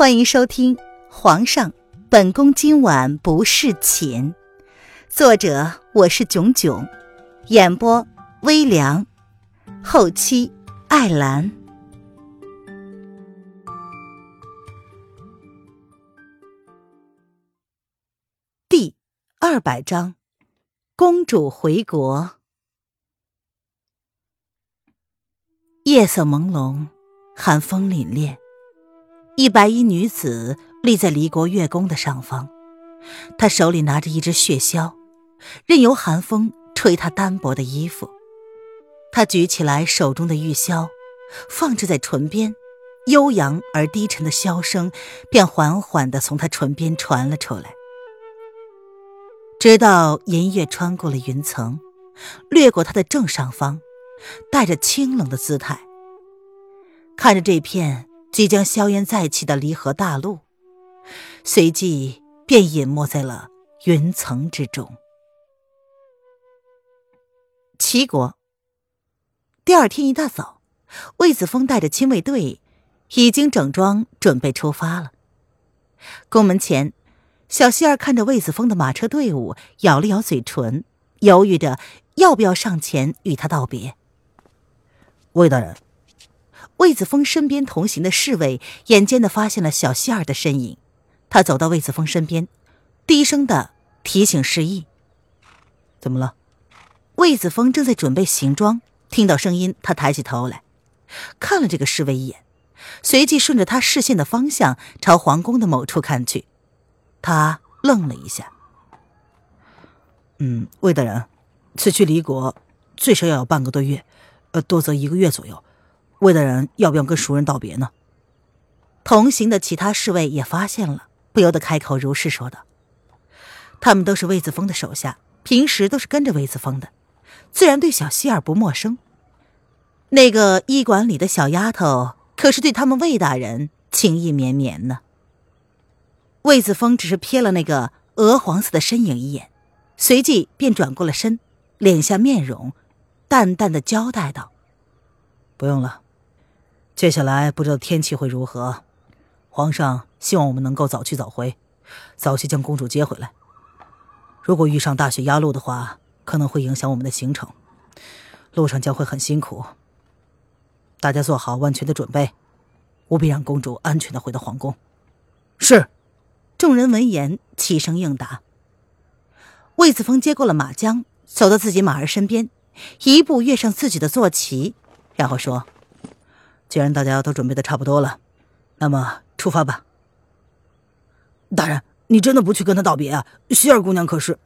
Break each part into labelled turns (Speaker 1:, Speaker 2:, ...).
Speaker 1: 欢迎收听《皇上，本宫今晚不侍寝》，作者我是囧囧，演播微凉，后期艾兰。第二百章，公主回国。夜色朦胧，寒风凛冽。一白衣女子立在离国月宫的上方，她手里拿着一只血箫，任由寒风吹她单薄的衣服。她举起来手中的玉箫，放置在唇边，悠扬而低沉的箫声便缓缓地从她唇边传了出来，直到银月穿过了云层，掠过她的正上方，带着清冷的姿态，看着这片。即将硝烟再起的离合大陆，随即便隐没在了云层之中。齐国。第二天一大早，魏子峰带着亲卫队已经整装准备出发了。宫门前，小希儿看着魏子峰的马车队伍，咬了咬嘴唇，犹豫着要不要上前与他道别。
Speaker 2: 魏大人。
Speaker 1: 魏子峰身边同行的侍卫眼尖的发现了小希儿的身影，他走到魏子峰身边，低声的提醒示意：“
Speaker 2: 怎么了？”
Speaker 1: 魏子峰正在准备行装，听到声音，他抬起头来，看了这个侍卫一眼，随即顺着他视线的方向朝皇宫的某处看去。他愣了一下：“
Speaker 2: 嗯，魏大人，此去离国最少要有半个多月，呃，多则一个月左右。”魏大人要不要跟熟人道别呢？
Speaker 1: 同行的其他侍卫也发现了，不由得开口如是说道：“他们都是魏子峰的手下，平时都是跟着魏子峰的，自然对小希儿不陌生。那个医馆里的小丫头，可是对他们魏大人情意绵绵呢。”魏子峰只是瞥了那个鹅黄色的身影一眼，随即便转过了身，敛下面容，淡淡的交代道：“
Speaker 2: 不用了。”接下来不知道天气会如何，皇上希望我们能够早去早回，早些将公主接回来。如果遇上大雪压路的话，可能会影响我们的行程，路上将会很辛苦。大家做好万全的准备，务必让公主安全的回到皇宫。
Speaker 1: 是，众人闻言齐声应答。魏子峰接过了马缰，走到自己马儿身边，一步跃上自己的坐骑，然后说。
Speaker 2: 既然大家都准备的差不多了，那么出发吧。大人，你真的不去跟他道别啊？希儿姑娘可是……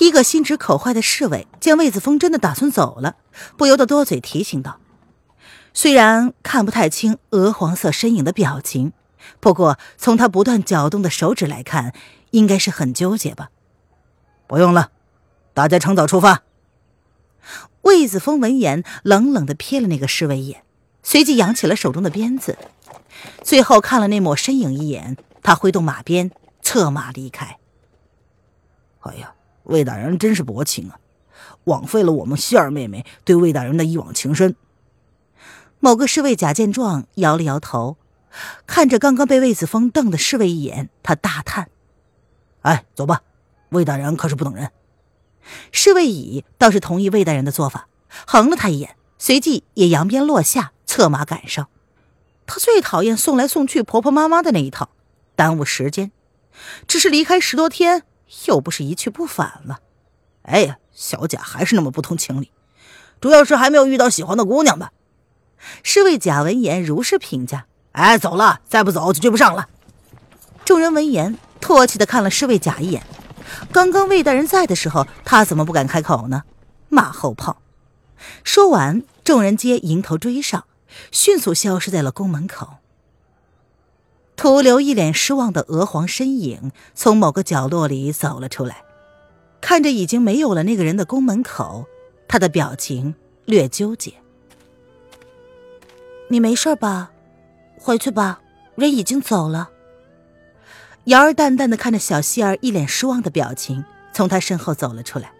Speaker 1: 一个心直口快的侍卫见魏子峰真的打算走了，不由得多嘴提醒道：“虽然看不太清鹅黄色身影的表情，不过从他不断搅动的手指来看，应该是很纠结吧？”
Speaker 2: 不用了，大家趁早出发。
Speaker 1: 魏子峰闻言，冷冷的瞥了那个侍卫一眼。随即扬起了手中的鞭子，最后看了那抹身影一眼，他挥动马鞭，策马离开。
Speaker 2: 哎呀，魏大人真是薄情啊，枉费了我们希儿妹妹对魏大人的一往情深。
Speaker 1: 某个侍卫贾见状，摇了摇头，看着刚刚被魏子峰瞪的侍卫一眼，他大叹：“
Speaker 2: 哎，走吧，魏大人可是不等人。”
Speaker 1: 侍卫乙倒是同意魏大人的做法，横了他一眼，随即也扬鞭落下。策马赶上，他最讨厌送来送去婆婆妈妈的那一套，耽误时间。只是离开十多天，又不是一去不返了。
Speaker 2: 哎呀，小贾还是那么不通情理，主要是还没有遇到喜欢的姑娘吧？
Speaker 1: 侍卫贾闻言如是评价。
Speaker 2: 哎，走了，再不走就追不上了。
Speaker 1: 众人闻言，唾弃的看了侍卫贾一眼。刚刚魏大人在的时候，他怎么不敢开口呢？马后炮。说完，众人皆迎头追上。迅速消失在了宫门口。徒留一脸失望的娥皇身影从某个角落里走了出来，看着已经没有了那个人的宫门口，他的表情略纠结。你没事吧？回去吧，人已经走了。瑶儿淡淡的看着小希儿一脸失望的表情，从他身后走了出来。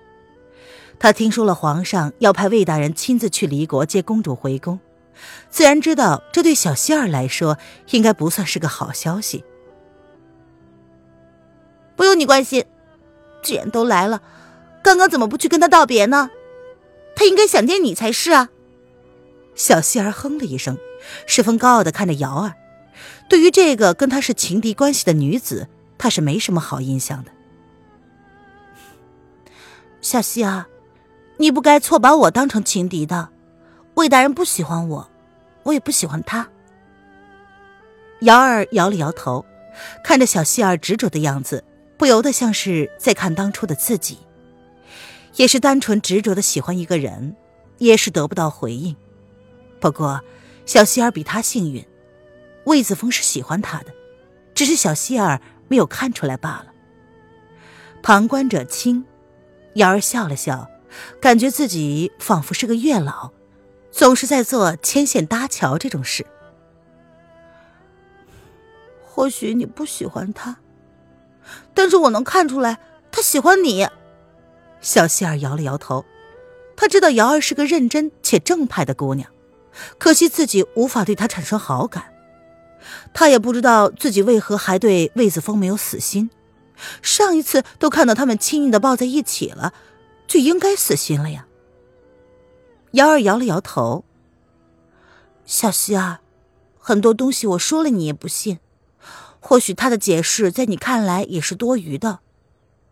Speaker 1: 他听说了皇上要派魏大人亲自去离国接公主回宫。自然知道这对小希儿来说应该不算是个好消息。
Speaker 3: 不用你关心，既然都来了，刚刚怎么不去跟他道别呢？他应该想念你才是啊！
Speaker 1: 小希儿哼了一声，十分高傲的看着瑶儿。对于这个跟他是情敌关系的女子，他是没什么好印象的。
Speaker 3: 小希儿，你不该错把我当成情敌的。魏大人不喜欢我，我也不喜欢他。
Speaker 1: 瑶儿摇了摇头，看着小希儿执着的样子，不由得像是在看当初的自己。也是单纯执着的喜欢一个人，也是得不到回应。不过，小希儿比他幸运，魏子峰是喜欢他的，只是小希儿没有看出来罢了。旁观者清，瑶儿笑了笑，感觉自己仿佛是个月老，总是在做牵线搭桥这种事。
Speaker 3: 或许你不喜欢他，但是我能看出来他喜欢你。
Speaker 1: 小希儿摇了摇头，他知道瑶儿是个认真且正派的姑娘，可惜自己无法对她产生好感。他也不知道自己为何还对魏子峰没有死心，上一次都看到他们亲昵的抱在一起了，就应该死心了呀。瑶儿摇了摇头，
Speaker 3: 小希儿，很多东西我说了你也不信，或许他的解释在你看来也是多余的，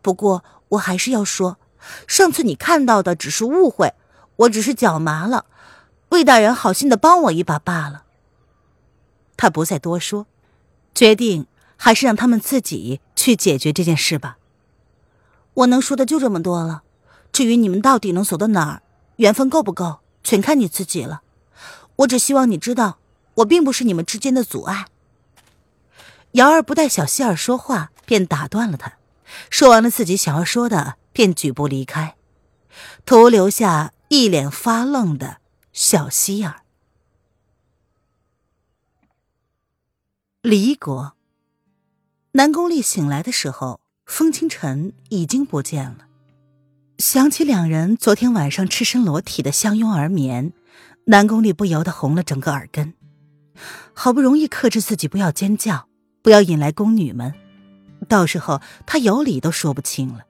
Speaker 3: 不过我还是要说。上次你看到的只是误会，我只是脚麻了，魏大人好心的帮我一把罢了。
Speaker 1: 他不再多说，决定还是让他们自己去解决这件事吧。
Speaker 3: 我能说的就这么多了，至于你们到底能走到哪儿，缘分够不够，全看你自己了。我只希望你知道，我并不是你们之间的阻碍。
Speaker 1: 瑶儿不待小希儿说话，便打断了他，说完了自己想要说的。便举步离开，徒留下一脸发愣的小希儿。离国，南宫丽醒来的时候，风清晨已经不见了。想起两人昨天晚上赤身裸体的相拥而眠，南宫丽不由得红了整个耳根。好不容易克制自己不要尖叫，不要引来宫女们，到时候他有理都说不清了。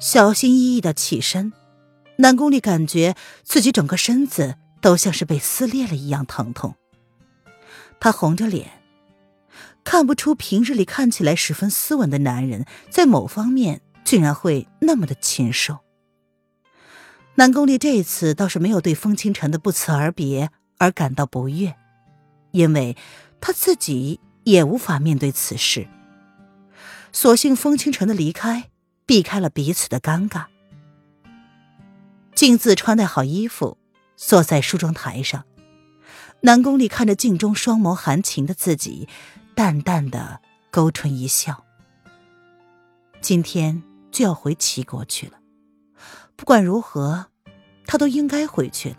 Speaker 1: 小心翼翼的起身，南宫丽感觉自己整个身子都像是被撕裂了一样疼痛。他红着脸，看不出平日里看起来十分斯文的男人，在某方面竟然会那么的禽兽。南宫丽这一次倒是没有对风清晨的不辞而别而感到不悦，因为他自己也无法面对此事。所幸风清晨的离开。避开了彼此的尴尬。镜子穿戴好衣服，坐在梳妆台上，南宫丽看着镜中双眸含情的自己，淡淡的勾唇一笑。今天就要回齐国去了，不管如何，他都应该回去了。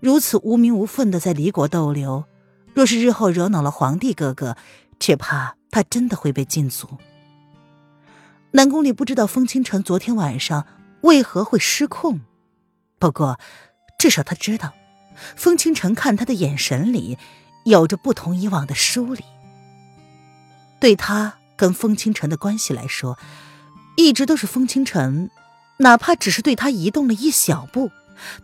Speaker 1: 如此无名无份的在离国逗留，若是日后惹恼了皇帝哥哥，只怕他真的会被禁足。南宫里不知道风清晨昨天晚上为何会失控，不过至少他知道，风清晨看他的眼神里有着不同以往的疏离。对他跟风清晨的关系来说，一直都是风清晨，哪怕只是对他移动了一小步，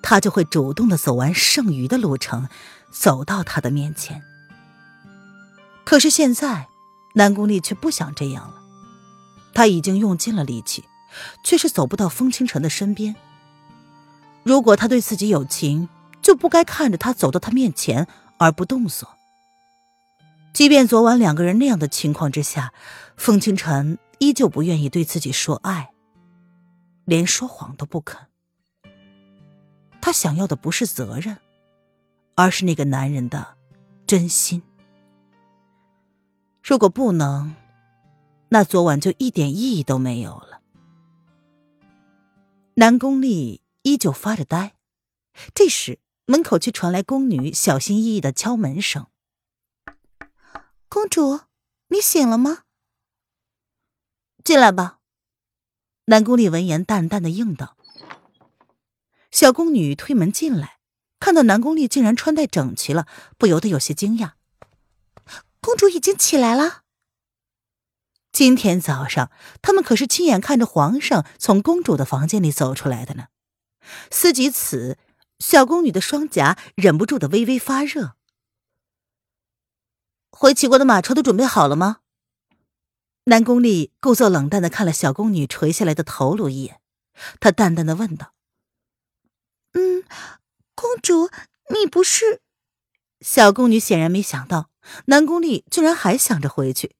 Speaker 1: 他就会主动的走完剩余的路程，走到他的面前。可是现在，南宫丽却不想这样了。他已经用尽了力气，却是走不到风清晨的身边。如果他对自己有情，就不该看着他走到他面前而不动作。即便昨晚两个人那样的情况之下，风清晨依旧不愿意对自己说爱，连说谎都不肯。他想要的不是责任，而是那个男人的真心。如果不能。那昨晚就一点意义都没有了。南宫丽依旧发着呆，这时门口却传来宫女小心翼翼的敲门声：“
Speaker 3: 公主，你醒了吗？
Speaker 1: 进来吧。”南宫丽闻言淡淡的应道。小宫女推门进来，看到南宫丽竟然穿戴整齐了，不由得有些惊讶。
Speaker 3: 公主已经起来了。
Speaker 1: 今天早上，他们可是亲眼看着皇上从公主的房间里走出来的呢。思及此，小宫女的双颊忍不住的微微发热。回齐国的马车都准备好了吗？南宫丽故作冷淡的看了小宫女垂下来的头颅一眼，她淡淡的问道：“
Speaker 3: 嗯，公主，你不是？”
Speaker 1: 小宫女显然没想到南宫丽居然还想着回去，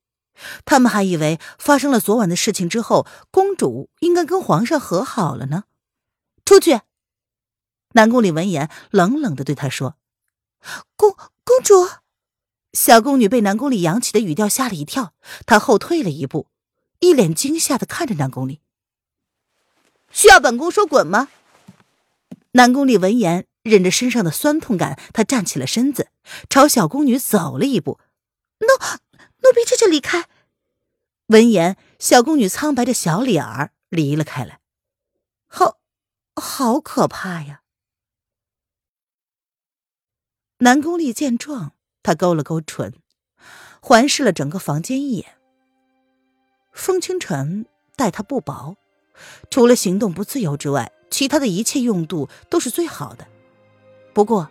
Speaker 1: 他们还以为发生了昨晚的事情之后，公主应该跟皇上和好了呢。出去！南宫丽闻言冷冷的对她说：“
Speaker 3: 公公主。”
Speaker 1: 小宫女被南宫里扬起的语调吓了一跳，她后退了一步，一脸惊吓的看着南宫里。需要本宫说滚吗？南宫里闻言，忍着身上的酸痛感，他站起了身子，朝小宫女走了一步。
Speaker 3: 奴奴婢这就离开。
Speaker 1: 闻言，小宫女苍白的小脸儿离了开来。好，好可怕呀！南宫丽见状。他勾了勾唇，环视了整个房间一眼。风清晨待他不薄，除了行动不自由之外，其他的一切用度都是最好的。不过，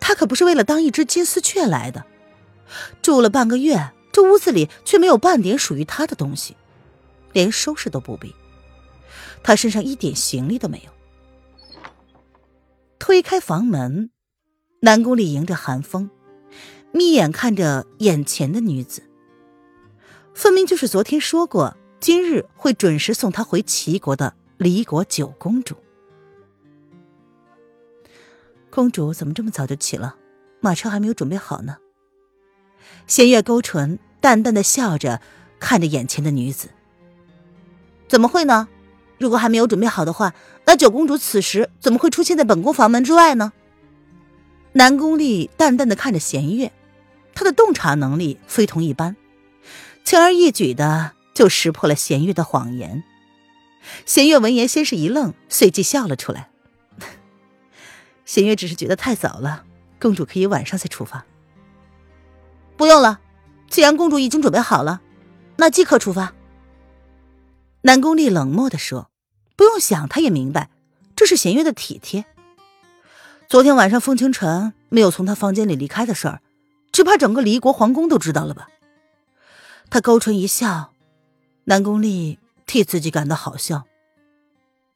Speaker 1: 他可不是为了当一只金丝雀来的。住了半个月，这屋子里却没有半点属于他的东西，连收拾都不必。他身上一点行李都没有。推开房门，南宫里迎着寒风。眯眼看着眼前的女子，分明就是昨天说过今日会准时送她回齐国的离国九公主。公主怎么这么早就起了？马车还没有准备好呢。弦月勾唇，淡淡的笑着看着眼前的女子。怎么会呢？如果还没有准备好的话，那九公主此时怎么会出现在本宫房门之外呢？南宫丽淡淡的看着弦月。他的洞察能力非同一般，轻而易举的就识破了弦月的谎言。弦月闻言，先是一愣，随即笑了出来。弦月只是觉得太早了，公主可以晚上再出发。不用了，既然公主已经准备好了，那即刻出发。南宫丽冷漠的说：“不用想，他也明白，这是弦月的体贴。昨天晚上风清晨没有从他房间里离开的事儿。”只怕整个离国皇宫都知道了吧？他勾唇一笑，南宫丽替自己感到好笑。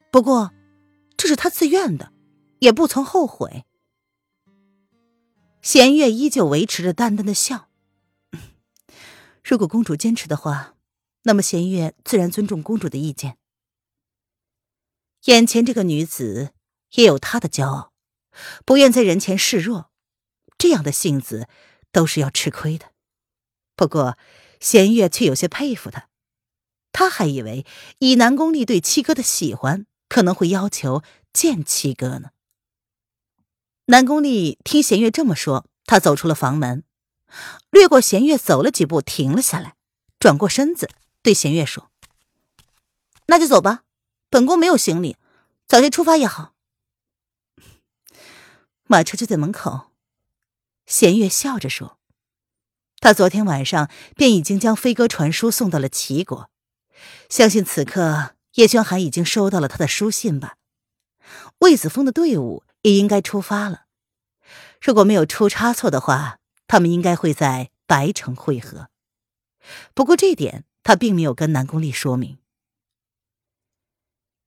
Speaker 1: 不过，这是他自愿的，也不曾后悔。弦月依旧维持着淡淡的笑。如果公主坚持的话，那么弦月自然尊重公主的意见。眼前这个女子也有她的骄傲，不愿在人前示弱，这样的性子。都是要吃亏的，不过弦月却有些佩服他，他还以为以南宫丽对七哥的喜欢，可能会要求见七哥呢。南宫丽听弦月这么说，他走出了房门，掠过弦月走了几步，停了下来，转过身子对弦月说：“那就走吧，本宫没有行李，早些出发也好。”马车就在门口。弦月笑着说：“他昨天晚上便已经将飞鸽传书送到了齐国，相信此刻叶轩寒已经收到了他的书信吧。魏子峰的队伍也应该出发了，如果没有出差错的话，他们应该会在白城会合。不过这点他并没有跟南宫丽说明。”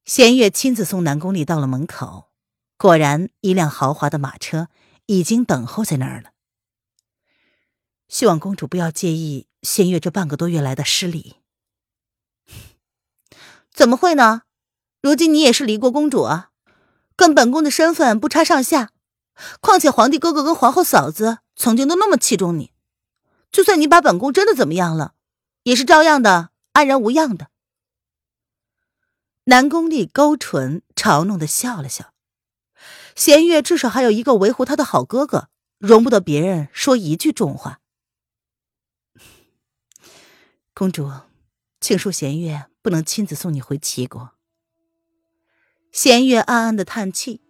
Speaker 1: 弦月亲自送南宫丽到了门口，果然一辆豪华的马车。已经等候在那儿了。希望公主不要介意仙月这半个多月来的失礼。怎么会呢？如今你也是离国公主啊，跟本宫的身份不差上下。况且皇帝哥哥跟皇后嫂子曾经都那么器重你，就算你把本宫真的怎么样了，也是照样的安然无恙的。南宫丽勾唇嘲弄的笑了笑。弦月至少还有一个维护他的好哥哥，容不得别人说一句重话。公主，请恕弦月不能亲自送你回齐国。弦月暗暗的叹气，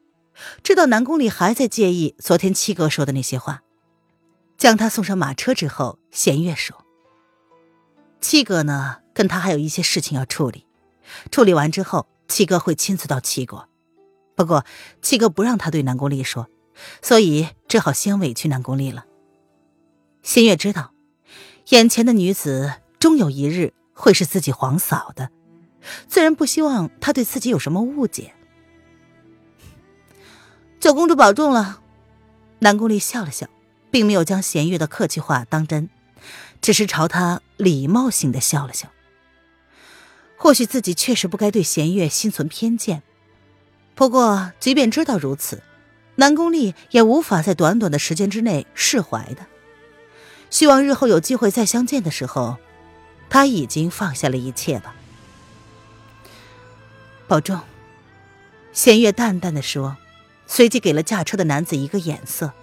Speaker 1: 知道南宫里还在介意昨天七哥说的那些话。将他送上马车之后，弦月说：“七哥呢，跟他还有一些事情要处理，处理完之后，七哥会亲自到齐国。不过七哥不让他对南宫丽说，所以只好先委屈南宫丽了。”新月知道，眼前的女子终有一日会是自己皇嫂的，自然不希望她对自己有什么误解。
Speaker 3: 九公主保重了。
Speaker 1: 南宫丽笑了笑。并没有将弦月的客气话当真，只是朝他礼貌性的笑了笑。或许自己确实不该对弦月心存偏见，不过即便知道如此，南宫丽也无法在短短的时间之内释怀的。希望日后有机会再相见的时候，他已经放下了一切吧。保重。弦月淡淡的说，随即给了驾车的男子一个眼色。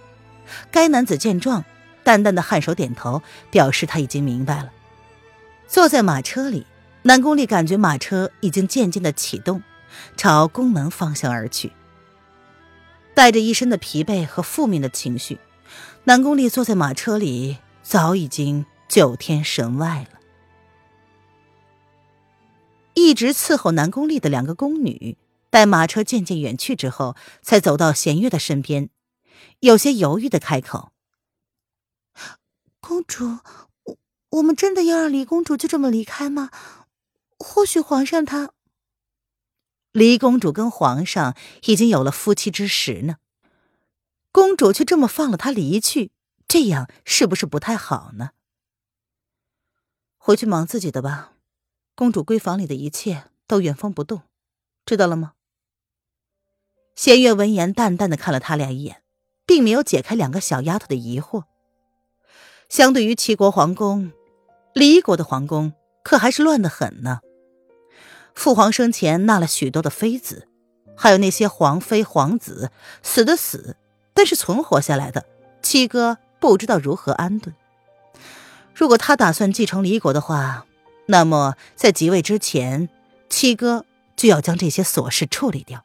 Speaker 1: 该男子见状，淡淡的颔首点头，表示他已经明白了。坐在马车里，南宫丽感觉马车已经渐渐的启动，朝宫门方向而去。带着一身的疲惫和负面的情绪，南宫丽坐在马车里，早已经九天神外了。一直伺候南宫丽的两个宫女，待马车渐渐远去之后，才走到弦月的身边。有些犹豫的开口：“
Speaker 3: 公主，我我们真的要让李公主就这么离开吗？或许皇上他……
Speaker 1: 李公主跟皇上已经有了夫妻之实呢，公主却这么放了他离去，这样是不是不太好呢？回去忙自己的吧，公主闺房里的一切都原封不动，知道了吗？”弦月闻言，淡淡的看了他俩一眼。并没有解开两个小丫头的疑惑。相对于齐国皇宫，离国的皇宫可还是乱得很呢。父皇生前纳了许多的妃子，还有那些皇妃皇子，死的死，但是存活下来的，七哥不知道如何安顿。如果他打算继承离国的话，那么在即位之前，七哥就要将这些琐事处理掉。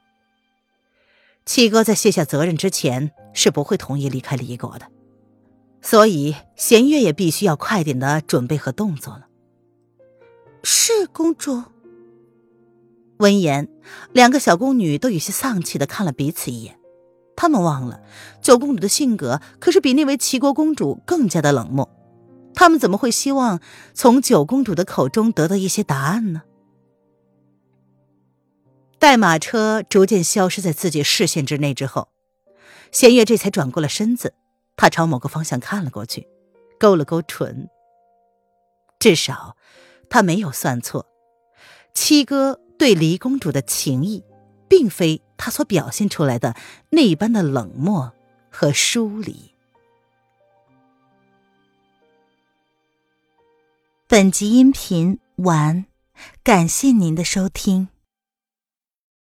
Speaker 1: 七哥在卸下责任之前是不会同意离开离国的，所以弦月也必须要快点的准备和动作了。
Speaker 3: 是公主。
Speaker 1: 闻言，两个小宫女都有些丧气的看了彼此一眼。她们忘了九公主的性格可是比那位齐国公主更加的冷漠，她们怎么会希望从九公主的口中得到一些答案呢？待马车逐渐消失在自己视线之内之后，弦月这才转过了身子。他朝某个方向看了过去，勾了勾唇。至少，他没有算错，七哥对黎公主的情谊，并非他所表现出来的那般的冷漠和疏离。
Speaker 3: 本集音频完，感谢您的收听。